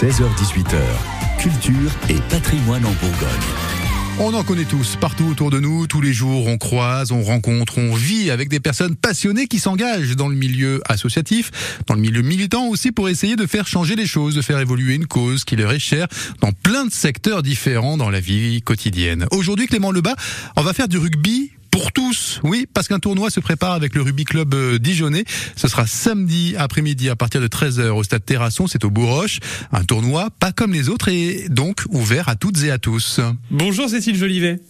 16h18h, culture et patrimoine en Bourgogne. On en connaît tous, partout autour de nous, tous les jours, on croise, on rencontre, on vit avec des personnes passionnées qui s'engagent dans le milieu associatif, dans le milieu militant aussi pour essayer de faire changer les choses, de faire évoluer une cause qui leur est chère dans plein de secteurs différents dans la vie quotidienne. Aujourd'hui, Clément Lebas, on va faire du rugby pour tous. Oui, parce qu'un tournoi se prépare avec le Rugby Club euh, Dijonais. Ce sera samedi après-midi à partir de 13h au stade Terrasson, c'est au Bourroche. Un tournoi pas comme les autres et donc ouvert à toutes et à tous. Bonjour Cécile Jolivet.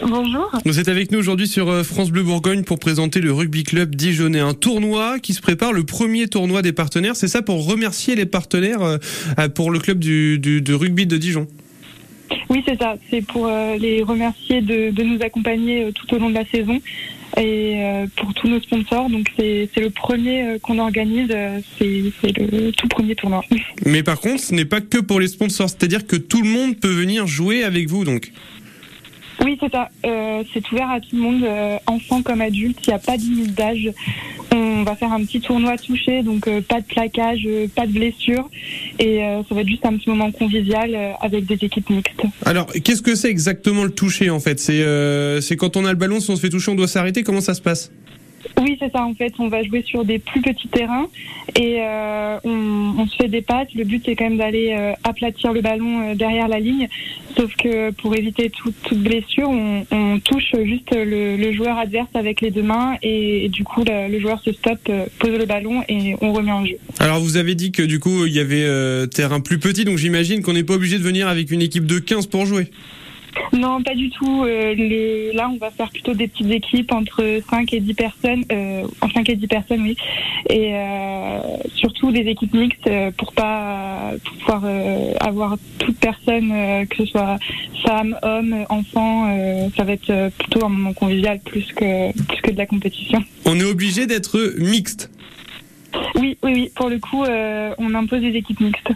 Bonjour. Vous êtes avec nous aujourd'hui sur euh, France Bleu Bourgogne pour présenter le Rugby Club Dijonais, un tournoi qui se prépare, le premier tournoi des partenaires. C'est ça pour remercier les partenaires euh, pour le club du, du, de rugby de Dijon. Oui, c'est ça. C'est pour euh, les remercier de, de nous accompagner euh, tout au long de la saison et euh, pour tous nos sponsors. Donc c'est le premier qu'on organise. C'est le tout premier tournoi. Mais par contre, ce n'est pas que pour les sponsors. C'est-à-dire que tout le monde peut venir jouer avec vous, donc. Oui, c'est ça. Euh, c'est ouvert à tout le monde, euh, enfants comme adultes. Il n'y a pas de limite d'âge. On va faire un petit tournoi touché, donc euh, pas de plaquage, pas de blessure. Et ça va être juste un petit moment convivial avec des équipes mixtes. Alors, qu'est-ce que c'est exactement le toucher en fait? C'est quand on a le ballon, si on se fait toucher, on doit s'arrêter. Comment ça se passe? Oui, c'est ça. En fait, on va jouer sur des plus petits terrains et euh, on, se fait des passes. Le but, c'est quand même d'aller euh, aplatir le ballon euh, derrière la ligne. Sauf que pour éviter toute, blessure, on, touche juste le, joueur adverse avec les deux mains et, et du coup, le, le, joueur se stoppe, pose le ballon et on remet en jeu. Alors, vous avez dit que du coup, il y avait terrain plus petit, donc j'imagine qu'on n'est pas obligé de venir avec une équipe de 15 pour jouer. Non, pas du tout. Euh, les... Là, on va faire plutôt des petites équipes entre 5 et 10 personnes, euh, en 5 et 10 personnes, oui. Et euh, surtout des équipes mixtes pour pas pour pouvoir avoir toute personne, que ce soit femme, homme, enfant. ça va être plutôt un moment convivial plus que, plus que de la compétition. On est obligé d'être mixte oui, oui, oui. Pour le coup, on impose des équipes mixtes.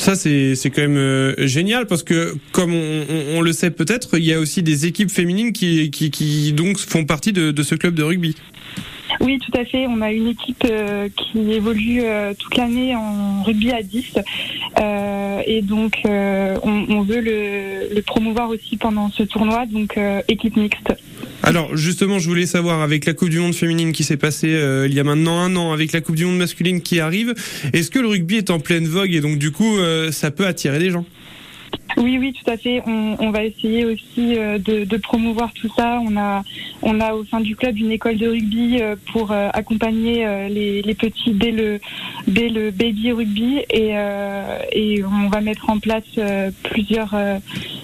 Ça, c'est quand même euh, génial parce que, comme on, le sait peut-être, il y a aussi des équipes féminines qui, qui, donc font partie de, de, ce club de rugby. Oui, tout à fait. On a une équipe euh, qui évolue euh, toute l'année en rugby à 10. Et donc, on, on, veut le, promouvoir aussi pendant ce tournoi, donc équipe mixte. Alors justement, je voulais savoir avec la Coupe du Monde féminine qui s'est passée euh, il y a maintenant un an, avec la Coupe du Monde masculine qui arrive, est-ce que le rugby est en pleine vogue et donc du coup euh, ça peut attirer des gens? Oui, oui, tout à fait. On, on va essayer aussi euh, de, de, promouvoir tout ça. On a, on a au sein du club une école de rugby euh, pour euh, accompagner les, les, petits dès le, dès le baby rugby et, et on va mettre en place plusieurs,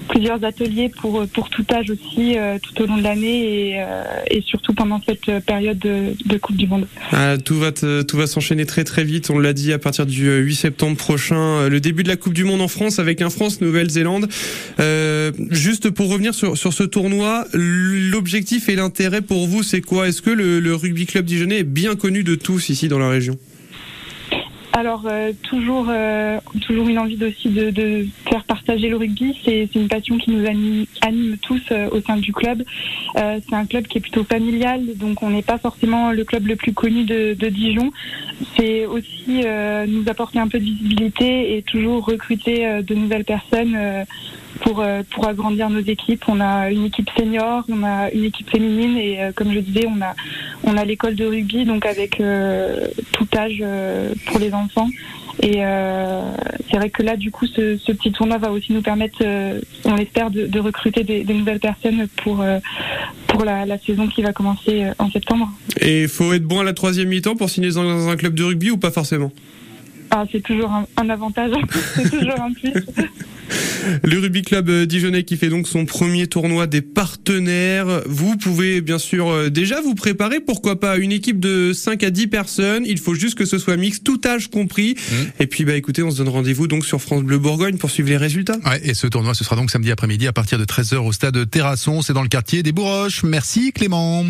plusieurs ateliers pour, pour tout âge aussi tout au long de l'année et, et surtout pendant cette période de, Coupe du Monde. Ah, tout va, tout va s'enchaîner très très vite. On l'a dit à partir du 8 septembre prochain, le début de la Coupe du Monde en France avec un France Nouvelle zélande Euh, juste pour revenir sur, sur ce tournoi, l'objectif et l'intérêt pour vous, c'est quoi? Est-ce que le, le rugby club dijonnais est bien connu de tous ici dans la région? Alors euh, toujours, euh, toujours une envie aussi de, faire partager le rugby. C'est une passion qui nous anime, tous euh, au sein du club. C'est un club qui est plutôt familial, donc on n'est pas forcément le club le plus connu de, Dijon. C'est aussi nous apporter un peu de visibilité et toujours recruter de nouvelles personnes pour, pour agrandir nos équipes. On a une équipe senior, on a une équipe féminine et comme je disais, on a, on a l'école de rugby, donc avec tout âge pour les enfants. Et euh, c'est vrai que là, du coup, ce, ce, petit tournoi va aussi nous permettre, euh, on l'espère, de, de, recruter des, des, nouvelles personnes pour, euh, pour la, la, saison qui va commencer en septembre. Et il faut être bon à la troisième mi-temps pour signer dans un club de rugby ou pas forcément? Ah, c'est toujours un, un avantage, c'est toujours un plus. Le Rugby Club Dijonais qui fait donc son premier tournoi des partenaires. Vous pouvez bien sûr déjà vous préparer, pourquoi pas, une équipe de 5 à 10 personnes. Il faut juste que ce soit mix, tout âge compris. Mmh. Et puis bah écoutez, on se donne rendez-vous donc sur France Bleu Bourgogne pour suivre les résultats. Ouais, et ce tournoi ce sera donc samedi après-midi à partir de 13h au stade Terrasson, c'est dans le quartier des Bourroches. Merci Clément.